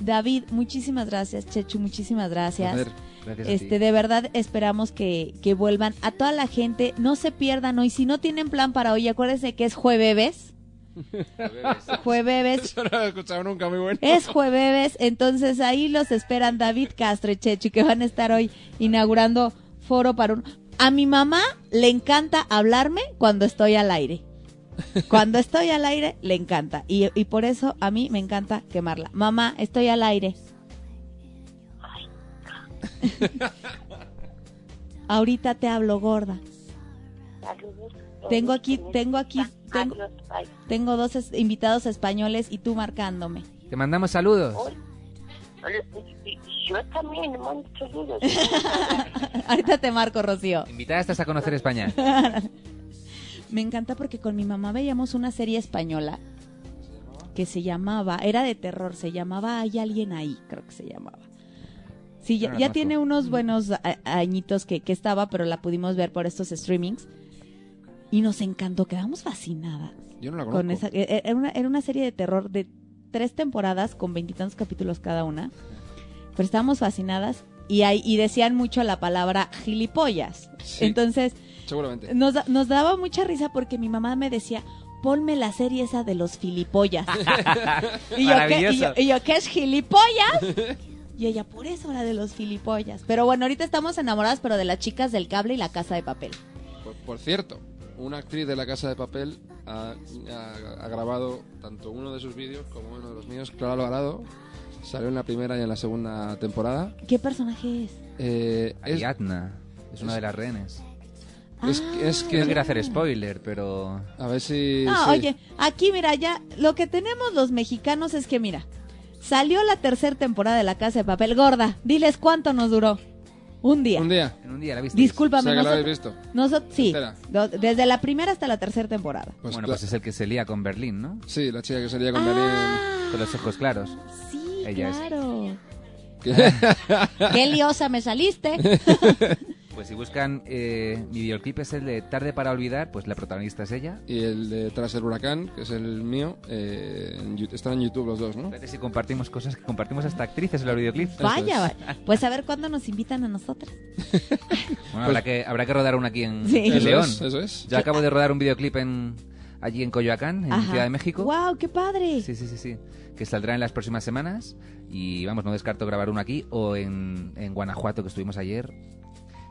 David, muchísimas gracias. Chechu, muchísimas gracias. Placer. Gracias a Este, ti. de verdad esperamos que, que vuelvan. A toda la gente, no se pierdan hoy. Si no tienen plan para hoy, acuérdense que es jueves. Jueves. Eso [LAUGHS] no lo he escuchado nunca, muy bueno. Es jueves, entonces ahí los esperan David Castro y Chechu, que van a estar hoy inaugurando foro para un... A mi mamá le encanta hablarme cuando estoy al aire. Cuando estoy al aire, le encanta. Y, y por eso a mí me encanta quemarla. Mamá, estoy al aire. Ahorita te hablo gorda. Tengo aquí, tengo aquí, tengo, tengo dos es- invitados españoles y tú marcándome. Te mandamos saludos. Yo también le mando saludos. [LAUGHS] Ahorita te marco, Rocío. Invitada estás a conocer España. [LAUGHS] Me encanta porque con mi mamá veíamos una serie española que se llamaba, era de terror, se llamaba Hay alguien ahí, creo que se llamaba. Sí, ya, conozco. tiene unos buenos añitos que, que estaba, pero la pudimos ver por estos streamings. Y nos encantó, quedamos fascinadas Yo no la conozco. con esa. e- Era una, era una serie de terror de tres temporadas con veintitantos capítulos cada una. Pero estábamos fascinadas y, hay, y decían mucho la palabra gilipollas. Sí. Entonces, Seguramente. nos, da- nos daba mucha risa porque mi mamá me decía, ponme la serie esa de los filipollas. [LAUGHS] y, yo, ¿qué, y, yo, y yo, ¿qué es gilipollas? y ella, por eso la de los filipollas. Pero bueno, ahorita estamos enamoradas, pero de las chicas del cable y la casa de papel. Por, por cierto, una actriz de La Casa de Papel ha, ha- ha grabado tanto uno de sus vídeos como uno de los míos. Clara Alvarado salió en la primera y en la segunda temporada. ¿Qué personaje es? Eh, es, Ariadna. Es una de las rehenes. Es, es Que que... no quiero hacer spoiler, pero... A ver si... No, sí. oye, aquí mira, ya lo que tenemos los mexicanos es que mira, salió la tercera temporada de La Casa de Papel. Gorda, diles cuánto nos duró. Un día. Un día. En un día la viste. O Discúlpame, sea, que nosotros, habéis visto. nosotros- sí, Entera. desde la primera hasta la tercera temporada. Pues bueno, la- pues es el que se lía con Berlín, ¿no? Sí, la chica que salía con Ah, Con los ojos claros. sí, Ella es. claro. Berlín. Qué liosa me saliste. [LAUGHS] Pues si buscan eh, mi videoclip es el de Tarde para olvidar, pues la protagonista es ella. y el de Tras el Huracán, que es el mío, eh, en están en YouTube los dos, ¿no? Fíjate si compartimos cosas que compartimos hasta actrices en los videoclips. Vaya, es. vaya. Pues a ver cuándo nos invitan a nosotras. [LAUGHS] Bueno, habrá, que, habrá que rodar una aquí en, Sí. en Eso León. es, eso es. Yo acabo de rodar un videoclip en, allí en Coyoacán, en Ajá. Ciudad de México. ¡Wow, qué padre! Sí, sí, sí, sí. Que saldrá en las próximas semanas. Y vamos, no descarto grabar uno aquí o en, en Guanajuato, que estuvimos ayer.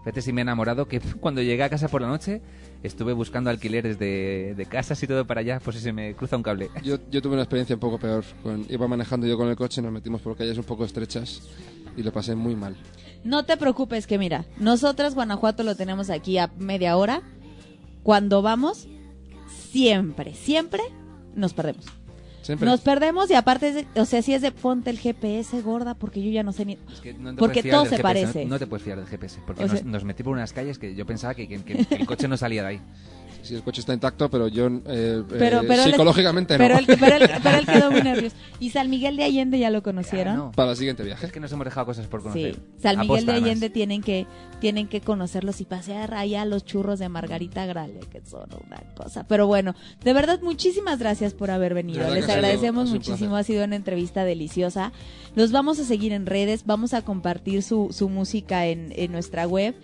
Fíjate si me he enamorado que [LAUGHS] cuando llegué a casa por la noche estuve buscando alquileres de, de casas y todo para allá, por si se me cruza un cable. Yo, yo tuve una experiencia un poco peor. Con- iba manejando yo con el coche, nos metimos por calles un poco estrechas y lo pasé muy mal. No te preocupes que mira, nosotras Guanajuato lo tenemos aquí a media hora. Cuando vamos, siempre, siempre nos perdemos. Siempre. Nos perdemos y aparte, es de- o sea, si es de ponte el GPS gorda porque yo ya no sé ni... Es que no te Porque todo se GPS, parece. No, no te puedes fiar del GPS, porque O nos, sea- nos metí por unas calles que yo pensaba que, que- que el coche no salía de ahí. Sí, el coche está intacto, pero yo eh, Pero, eh, pero psicológicamente no. él, pero, él, pero él quedó muy [LAUGHS] nervioso. ¿Y San Miguel de Allende ya lo conocieron? Ah, no. Para el siguiente viaje. Es que nos hemos dejado cosas por conocer. Sí, San Miguel Aposta, de además. Allende tienen que tienen que conocerlos y pasear allá los churros de Margarita Gralia, que son una cosa. Pero bueno, de verdad, muchísimas gracias por haber venido. Les agradecemos sido muchísimo, ha sido una entrevista deliciosa. Los vamos a seguir en redes, vamos a compartir su, su música en, en nuestra web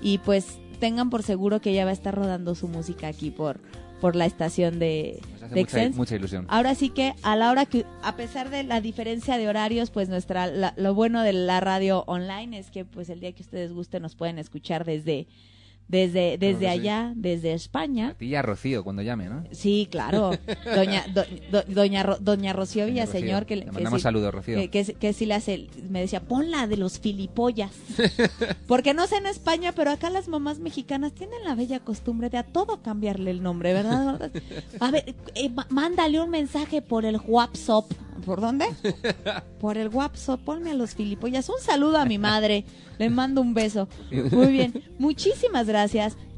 y pues tengan por seguro que ella va a estar rodando su música aquí por, por la estación de, hace de mucha, mucha ilusión. Ahora sí que a la hora que, a pesar de la diferencia de horarios, pues nuestra, la- lo bueno de la radio online es que pues el día que ustedes gusten nos pueden escuchar desde, desde, desde que sí. allá, desde A España. ti a Rocío cuando llame, ¿no? Sí, claro. Doña, do- do- doña, Ro- doña Rocío Villaseñor, que, Le que mandamos sí- saludos, Rocío. Que, que, que hace, me decía, ponla de los filipollas. [LAUGHS] Porque no sé en España, pero acá las mamás mexicanas tienen la bella costumbre de a todo cambiarle el nombre, ¿verdad? A ver, eh, mándale un mensaje por el WhatsApp. ¿Por dónde? Por el WhatsApp. Ponme a los filipollas. Un saludo a mi madre. Le mando un beso. Muy bien. Muchísimas gracias.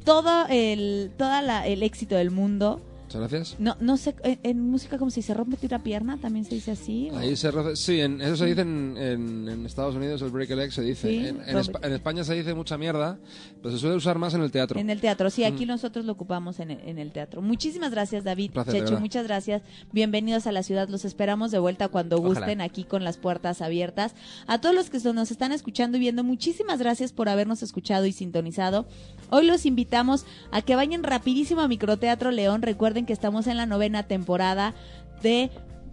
Todo el, toda la- el éxito del mundo. Muchas gracias. No, no sé, en, en música como se dice, rompe una pierna, también se dice así. o- Ahí se roce- sí, en, eso se dice en, en- en Estados Unidos, el break a leg se dice. Sí, en, Espa- España se dice mucha mierda, pero se suele usar más en el teatro. En el teatro, sí, aquí Mm. nosotros lo ocupamos en el, teatro. Muchísimas gracias, David. Placer, verdad. muchas gracias. Bienvenidos a la ciudad. Los esperamos de vuelta cuando Ojalá. gusten, aquí con las puertas abiertas. A todos los que nos están escuchando y viendo, muchísimas gracias por habernos escuchado y sintonizado. Hoy los invitamos a que vayan rapidísimo a Microteatro León. Recuerden que estamos en la novena temporada de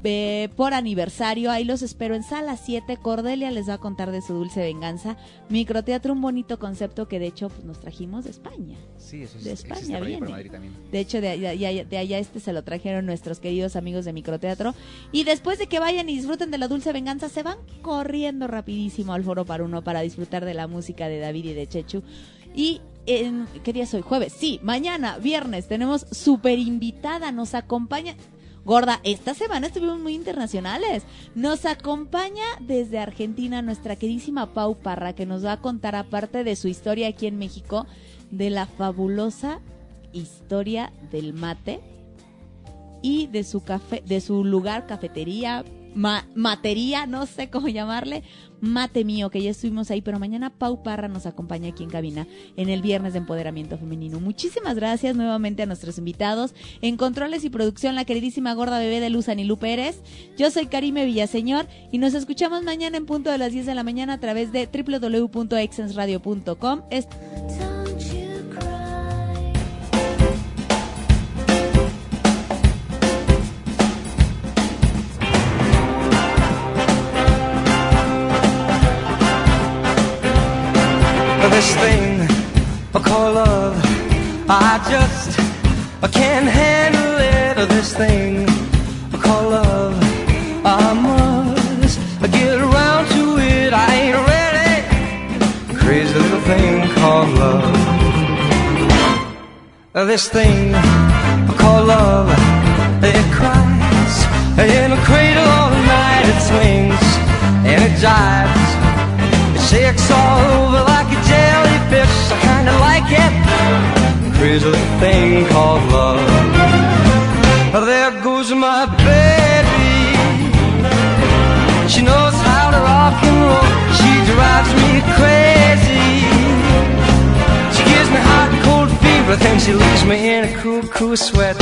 eh, por aniversario. Ahí los espero en sala 7. Cordelia les va a contar de su dulce venganza. Microteatro, un bonito concepto que de hecho pues, nos trajimos de España. Sí, eso es, De España viene. También. De hecho, de allá, de de allá este se lo trajeron nuestros queridos amigos de Microteatro. Y después de que vayan y disfruten de la dulce venganza, se van corriendo rapidísimo al foro para uno para disfrutar de la música de David y de Chechu. Y en, ¿qué día es hoy? Jueves. Sí, mañana, viernes, tenemos super invitada. Nos acompaña. Gorda, esta semana estuvimos muy internacionales. Nos acompaña desde Argentina nuestra queridísima Pau Parra, que nos va a contar, aparte de su historia aquí en México, de la fabulosa historia del mate y de su café, de su lugar, cafetería, ma- matería, no sé cómo llamarle, mate mío, que ya estuvimos ahí, pero mañana Pau Parra nos acompaña aquí en cabina en el viernes de empoderamiento femenino. Muchísimas gracias nuevamente a nuestros invitados. En controles y producción, la queridísima gorda bebé de Luz Anilú Pérez. Yo soy Karime Villaseñor y nos escuchamos mañana en punto de las 10 de la mañana a través de www.exensradio.com. This thing I call love, I just can't handle it. This thing I call love, I must get around to it. I ain't ready. Crazy little thing called love. This thing I call love, it cries in a cradle all night. It swings and it jives. It shakes all over like a like it. Crazy thing called love. There goes my baby. She knows how to rock and roll. She drives me crazy. She gives me hot and cold fever, then she leaves me in a cool, cool sweat.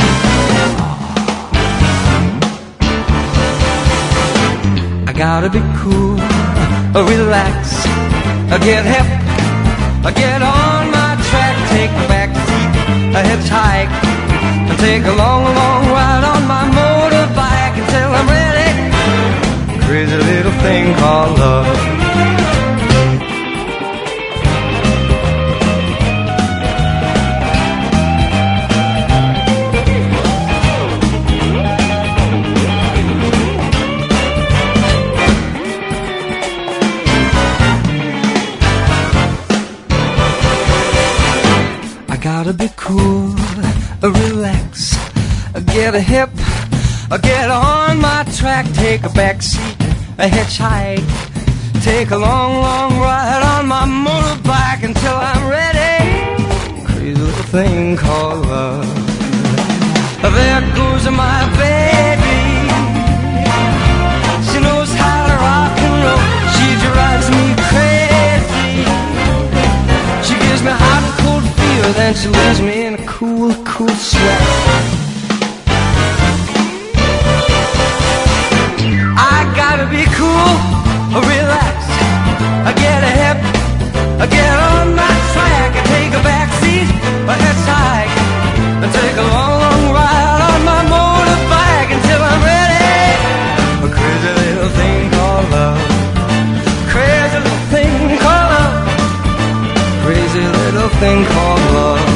I gotta be cool, relax, get hip, get on take a back seat, a hitchhike, and take a long, long ride on my motorbike until I'm ready. Crazy little thing called love. A hip, get on my track, take a back seat, a hitchhike, take a long, long ride on my motorbike until I'm ready. Crazy little thing called love. There goes my baby. She knows how to rock and roll. She drives me crazy. She gives me hot and cold fever, then she leaves me in a cool, cool sweat. Cool, relax, I get a hip, I get on my track, I take a back seat, a hitchhike, I take a long, long ride on my motorbike until I'm ready. A crazy little thing called love, crazy little thing called love crazy little thing called love.